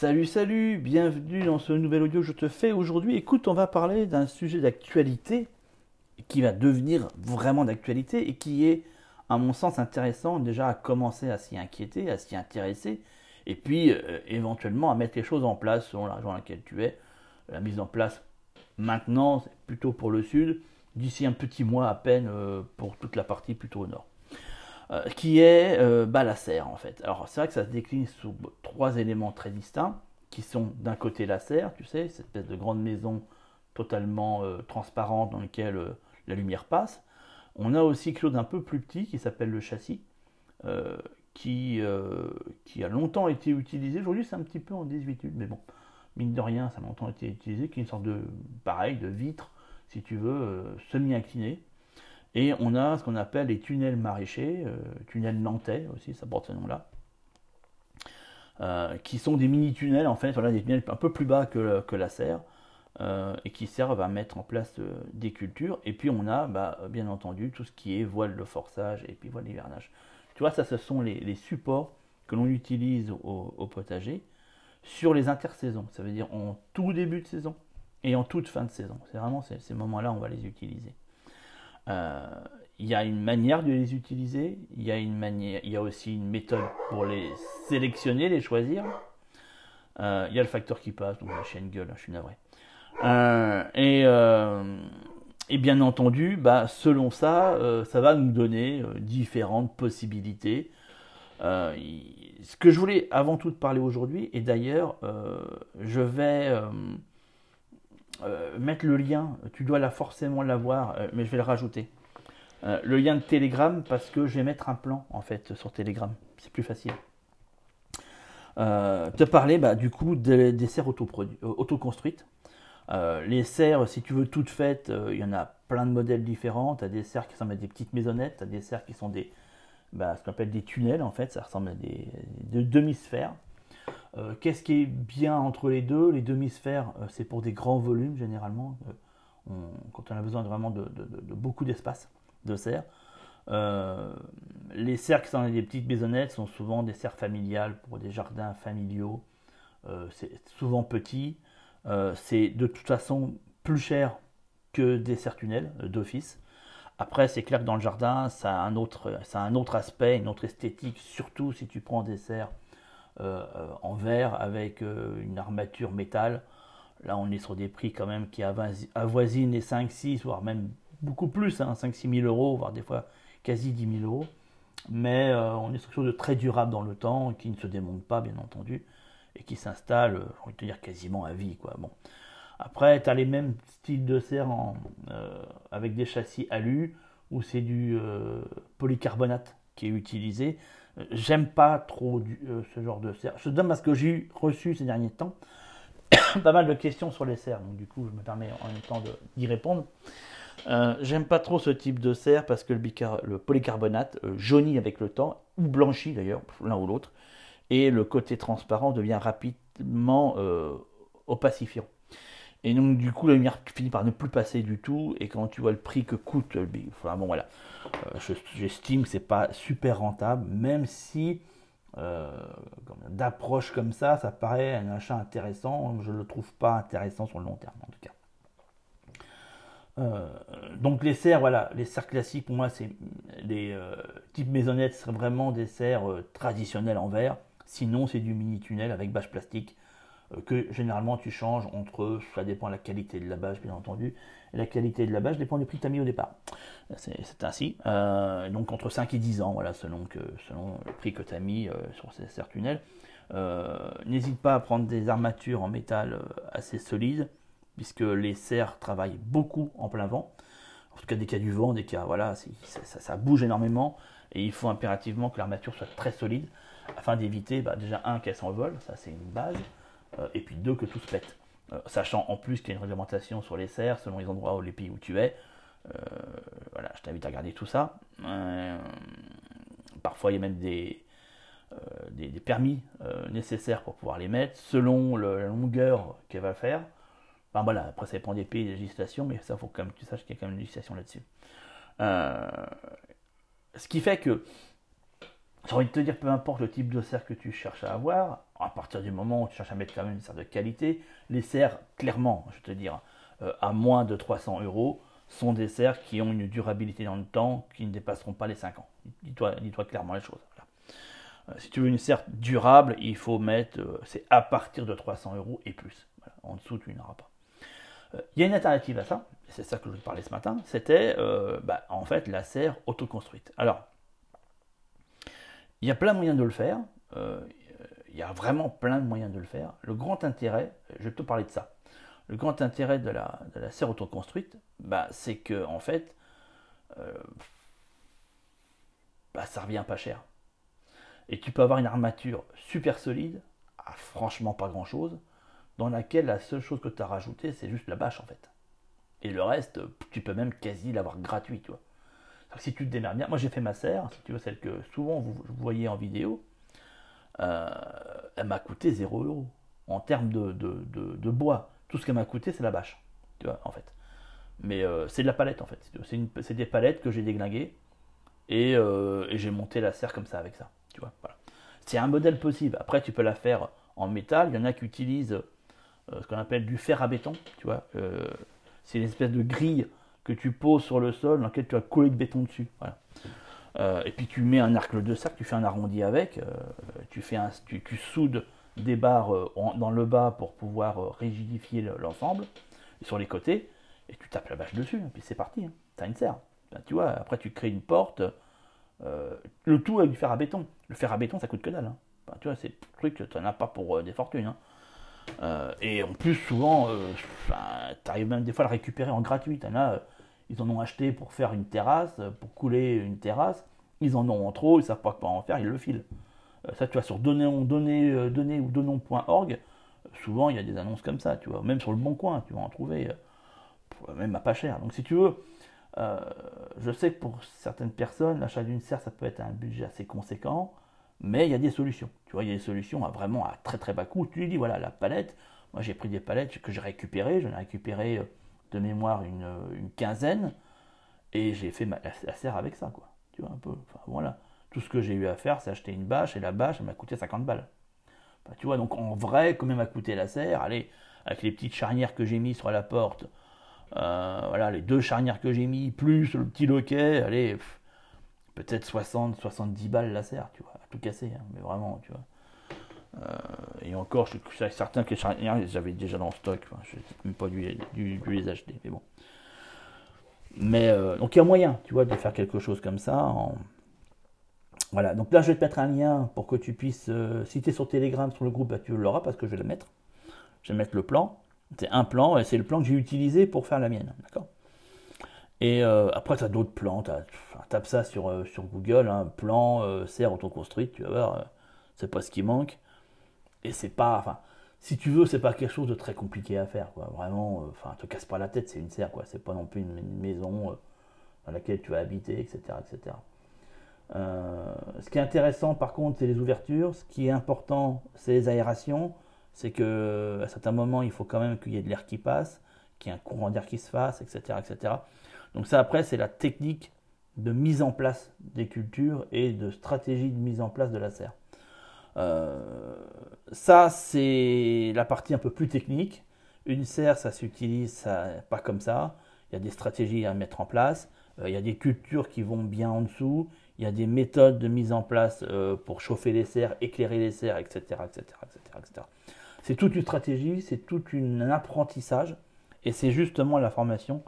Salut, salut, bienvenue dans ce nouvel audio je te fais aujourd'hui. Écoute, on va parler d'un sujet d'actualité qui va devenir vraiment d'actualité et qui est, à mon sens, intéressant déjà à commencer à s'y inquiéter, à s'y intéresser, et puis euh, éventuellement à mettre les choses en place selon la région dans laquelle tu es. La mise en place maintenant, plutôt pour le sud, d'ici un petit mois à peine euh, pour toute la partie plutôt au nord. Euh, qui est euh, la serre en fait. Alors c'est vrai que ça se décline sous trois éléments très distincts, qui sont d'un côté la serre, tu sais, cette espèce de grande maison totalement euh, transparente dans laquelle la lumière passe. On a aussi quelque chose d'un peu plus petit qui s'appelle le châssis, qui, qui a longtemps été utilisé. Aujourd'hui c'est un petit peu en désuétude, mais bon, mine de rien, ça a longtemps été utilisé, qui est une sorte de, pareil, de vitre, si tu veux, semi-inclinée, et on a ce qu'on appelle les tunnels maraîchers, euh, tunnels nantais aussi, ça porte ce nom-là, euh, qui sont des mini-tunnels, en fait, voilà, des tunnels un peu plus bas que, la serre, euh, et qui servent à mettre en place des cultures. Et puis on a, bah, bien entendu, tout ce qui est voile de forçage et puis voile d'hivernage. Tu vois, ça, ce sont les, supports que l'on utilise au, potager sur les intersaisons. Ça veut dire en tout début de saison et en toute fin de saison. C'est vraiment ces moments-là, on va les utiliser. Euh, il y a une manière de les utiliser, il y a, une manière, il y a aussi une méthode pour les sélectionner, les choisir. Euh, il y a le facteur qui passe, donc la chaîne gueule, hein, je suis navré. Euh, et, bien entendu, bah, selon ça, ça va nous donner différentes possibilités. ce que je voulais avant tout parler aujourd'hui, et d'ailleurs, je vais euh, mettre le lien, tu dois forcément l'avoir, euh, mais je vais le rajouter. Euh, le lien de Telegram parce que je vais mettre un plan en fait sur Telegram, c'est plus facile. te parler bah, du coup des, serres auto-construites. les serres, si tu veux toutes faites, il y en a plein de modèles différents. Tu as des serres qui ressemblent à des petites maisonnettes, tu as des serres qui sont des, bah, ce qu'on appelle des tunnels en fait, ça ressemble à des, des demi-sphères. Euh, qu'est-ce qui est bien entre les deux? Les demi-sphères, euh, c'est pour des grands volumes généralement, euh, quand on a besoin vraiment de, beaucoup d'espace de serre. les serres qui sont des petites maisonnettes sont souvent des serres familiales pour des jardins familiaux. c'est souvent petit. c'est de toute façon plus cher que des serres tunnels d'office. Après, c'est clair que dans le jardin, ça a, un autre, aspect, une autre esthétique, surtout si tu prends des serres en verre avec euh, une armature métal. Là, on est sur des prix quand même qui avoisinent les 5, 6, voire même beaucoup plus, hein, 5, 6 000 euros, voire des fois quasi 10 000 euros. Mais euh, on est sur quelque chose de très durable dans le temps, qui ne se démonte pas, bien entendu, et qui s'installe, j'ai envie de te dire, quasiment à vie. Quoi. Bon. Après, tu as les mêmes styles de serre avec des châssis alu, où c'est du polycarbonate qui est utilisé. J'aime pas trop euh, ce genre de serre. Je donne parce que j'ai reçu ces derniers temps pas mal de questions sur les serres, donc du coup je me permets en même temps d'y répondre. Euh, j'aime pas trop ce type de serre parce que le, le polycarbonate euh, jaunit avec le temps, ou blanchit d'ailleurs, l'un ou l'autre, et le côté transparent devient rapidement opacifiant. Et donc, du coup, la lumière finit par ne plus passer du tout. Et quand tu vois le prix que coûte le enfin, bon, voilà. Euh, j'estime que c'est pas super rentable, même si euh, d'approche comme ça, ça paraît un achat intéressant. Je ne le trouve pas intéressant sur le long terme, en tout cas. Euh, donc les serres, voilà, les serres classiques pour moi c'est les types maisonnettes seraient vraiment des serres traditionnelles en verre. Sinon c'est du mini tunnel avec bâche plastique que généralement tu changes entre, ça dépend de la qualité de la bâche bien entendu, la qualité de la bâche dépend du prix que tu as mis au départ. C'est ainsi. Euh, donc entre 5 et 10 ans, voilà, selon, que, selon le prix que tu as mis euh, sur ces serres tunnels. N'hésite pas à prendre des armatures en métal assez solides, puisque les serres travaillent beaucoup en plein vent. En tout cas, des cas du vent, des cas, voilà, ça, ça, bouge énormément, et il faut impérativement que l'armature soit très solide, afin d'éviter, bah, déjà, un, qu'elle s'envole, ça c'est une base, euh, et puis deux, que tout se pète. Euh, sachant en plus qu'il y a une réglementation sur les serres selon les endroits ou les pays où tu es. Euh, voilà, je t'invite à regarder tout ça. parfois, il y a même des, permis nécessaires pour pouvoir les mettre, selon la longueur qu'elle va faire. Enfin voilà, après ça dépend des pays, des législations, mais ça faut quand même que tu saches qu'il y a quand même une législation là-dessus. ce qui fait que j'ai envie de te dire, peu importe le type de serre que tu cherches à avoir, à partir du moment où tu cherches à mettre quand même une serre de qualité, les serres, clairement, je te dire, euh, à moins de 300 euros, sont des serres qui ont une durabilité dans le temps qui ne dépasseront pas les 5 ans. Dis-toi dis clairement les choses. Euh, si tu veux une serre durable, il faut mettre, euh, c'est à partir de 300 euros et plus. En dessous, tu n'auras pas. Il y a une alternative à ça, c'est ça que je voulais parler ce matin, c'était bah, en fait la serre autoconstruite. Alors, il y a plein de moyens de le faire y a vraiment plein de moyens de le faire. Le grand intérêt, je vais te parler de ça. Le grand intérêt de la, de la serre autoconstruite, bah, c'est que en fait, euh, bah, ça revient pas cher. Et tu peux avoir une armature super solide, franchement pas grand chose, dans laquelle la seule chose que tu as rajouté, c'est juste la bâche en fait. Et le reste, tu peux même quasi l'avoir gratuit. Si tu te démerdes bien, moi j'ai fait ma serre, si tu veux, celle que souvent vous voyez en vidéo, euh, elle m'a coûté 0 euros en termes de, de, bois. Tout ce qu'elle m'a coûté, c'est la bâche, tu vois, en fait. Mais euh, c'est de la palette, en fait. C'est des palettes que j'ai déglinguées euh, et, j'ai monté la serre comme ça avec ça, tu vois. C'est un modèle possible. Après, tu peux la faire en métal. Il y en a qui utilisent ce qu'on appelle du fer à béton, tu vois. c'est une espèce de grille que tu poses sur le sol dans laquelle tu as collé de béton dessus. Voilà. Euh, et puis tu mets un arc de cercle, tu fais un arrondi avec, euh, tu, fais un, tu, soudes des barres euh, dans le bas pour pouvoir rigidifier l'ensemble, sur les côtés, et tu tapes la bâche dessus, et puis c'est parti, hein. tu as une serre. Ben, tu vois, après tu crées une porte, le tout avec du fer à béton. Le fer à béton, ça coûte que dalle. Hein. Ben, tu vois, c'est truc que tu n'en as pas pour des fortunes. Hein. et en plus, souvent, tu arrives même des fois à le récupérer en gratuit. Ils en ont acheté pour faire une terrasse, pour couler une terrasse ils en ont en trop, ils savent pas quoi en faire, ils le filent. Euh, ça, tu vois, sur données, données, euh, données ou donon.org, souvent il y a des annonces comme ça, tu vois. Même sur le bon coin, tu vas en trouver, euh, même à pas cher. Donc si tu veux, je sais que pour certaines personnes, l'achat d'une serre, ça peut être un budget assez conséquent, mais il y a des solutions. Tu vois, il y a des solutions à vraiment à très très bas coût. Tu lui dis, voilà, la palette, moi j'ai pris des palettes que j'ai récupérées, j'en ai récupéré de mémoire une, quinzaine, et j'ai fait la serre avec ça, quoi un peu. Enfin, voilà. Tout ce que j'ai eu à faire, c'est acheter une bâche, et la bâche, m'a coûté 50 balles. Tu vois, donc en vrai, combien m'a coûté la serre Allez, avec les petites charnières que j'ai mis sur la porte, euh, voilà, les deux charnières que j'ai mis, plus le petit loquet, allez, peut-être 60, 70 balles la serre, tu vois, à tout casser, hein, mais vraiment, tu vois. Euh, et encore, je suis certain que j'avais déjà dans le stock, je n'ai même pas dû, les acheter, mais bon. Mais euh, donc il y a moyen, tu vois, de faire quelque chose comme ça. Voilà, donc là je vais te mettre un lien pour que tu puisses, euh, si tu es sur Telegram, sur le groupe, bah, tu l'auras parce que je vais le mettre. Je vais mettre le plan. C'est un plan et c'est le plan que j'ai utilisé pour faire la mienne. D'accord? Et après, tu as d'autres plans. tape ça sur, Google, hein, plan serre autoconstruite, tu vas voir, c'est pas ce qui manque. Et c'est pas. Enfin, si tu veux, c'est pas quelque chose de très compliqué à faire. Vraiment, euh, enfin, te casse pas la tête, c'est une serre, quoi. C'est pas non plus une, maison euh, dans laquelle tu vas habiter, etc., etc. Euh, ce qui est intéressant, par contre, c'est les ouvertures. Ce qui est important, c'est les aérations. C'est que à certains moments, il faut quand même qu'il y ait de l'air qui passe, qu'il y ait un courant d'air qui se fasse, etc., etc. Donc ça, après, c'est la technique de mise en place des cultures et de stratégie de mise en place de la serre. Euh, ça, c'est la partie un peu plus technique. Une serre, ça s'utilise pas comme ça. Il y a des stratégies à mettre en place. Euh, il y a des cultures qui vont bien en dessous. Il y a des méthodes de mise en place euh, pour chauffer les serres, éclairer les serres, etc. etc., etc., C'est toute une stratégie, c'est tout un apprentissage. Et c'est justement la formation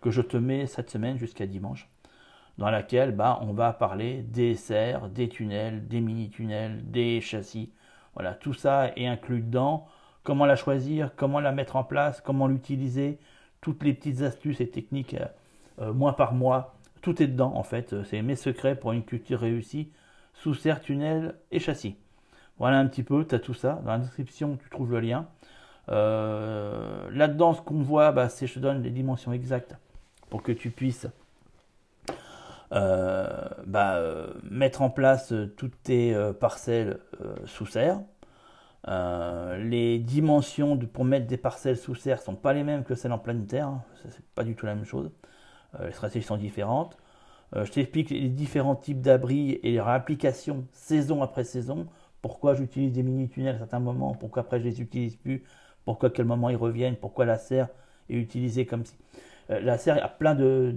que je te mets cette semaine jusqu'à dimanche dans laquelle bah, on va parler des serres, des tunnels, des mini-tunnels, des châssis. Voilà, tout ça est inclus dedans. Comment la choisir, comment la mettre en place, comment l'utiliser, toutes les petites astuces et techniques euh, euh, mois par mois, tout est dedans en fait. C'est mes secrets pour une culture réussie sous serre, tunnel et châssis. Voilà un petit peu, tu as tout ça. Dans la description, tu trouves le lien. Euh, là-dedans, ce qu'on voit, bah, c'est je te donne les dimensions exactes pour que tu puisses bah, euh, mettre en place euh, toutes tes parcelles sous serre. les dimensions pour mettre des parcelles sous serre sont pas les mêmes que celles en pleine terre, hein. c'est pas du tout la même chose. les stratégies sont différentes. je t'explique les différents types d'abris et leur application saison après saison pourquoi j'utilise des mini-tunnels à certains moments, pourquoi après je les utilise plus, pourquoi à quel moment ils reviennent, pourquoi la serre est utilisée comme si. Euh, la serre a plein de,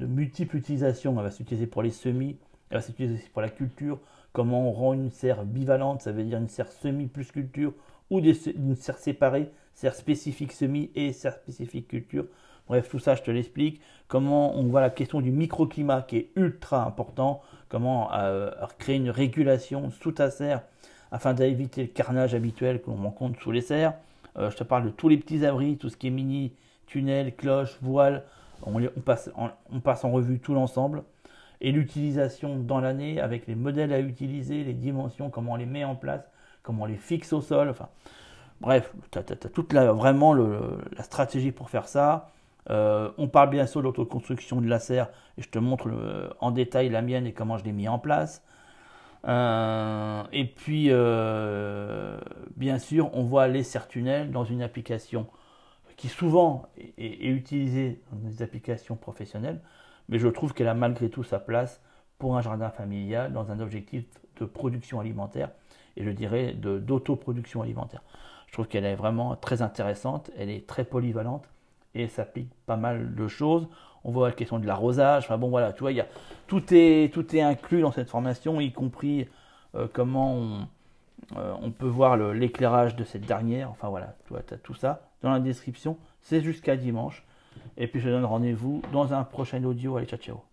multiples utilisations. Elle va s'utiliser pour les semis, elle va s'utiliser pour la culture. Comment on rend une serre bivalente, ça veut dire une serre semi plus culture, ou une serre séparée, serre spécifique semi et serre spécifique culture. Bref, tout ça, je te l'explique. Comment on voit la question du microclimat qui est ultra important. Comment euh, créer une régulation sous ta serre afin d'éviter le carnage habituel que l'on rencontre sous les serres. Euh, je te parle de tous les petits abris, tout ce qui est mini, tunnel, cloche, voile. On, passe, en revue tout l'ensemble. Et l'utilisation dans l'année avec les modèles à utiliser, les dimensions, comment on les met en place, comment on les fixe au sol. Bref, tu as, toute la, vraiment la stratégie pour faire ça. Euh, on parle bien sûr de l'autoconstruction de la serre et je te montre en détail la mienne et comment je l'ai mis en place. Euh, et puis, euh, bien sûr, on voit les serre-tunnels dans une application qui souvent est, utilisée dans des applications professionnelles, mais je trouve qu'elle a malgré tout sa place pour un jardin familial dans un objectif de production alimentaire et je dirais d'autoproduction alimentaire. Je trouve qu'elle est vraiment très intéressante, elle est très polyvalente et s'applique pas mal de choses. On voit la question de l'arrosage. Enfin bon, voilà, tu vois, y a, tout, est, tout est inclus dans cette formation, y compris euh, comment on, euh, on, peut voir l'éclairage de cette dernière. Enfin voilà, tu vois, tu as tout ça dans la description. C'est jusqu'à dimanche. Et puis je donne rendez-vous dans un prochain audio. Allez, ciao, ciao.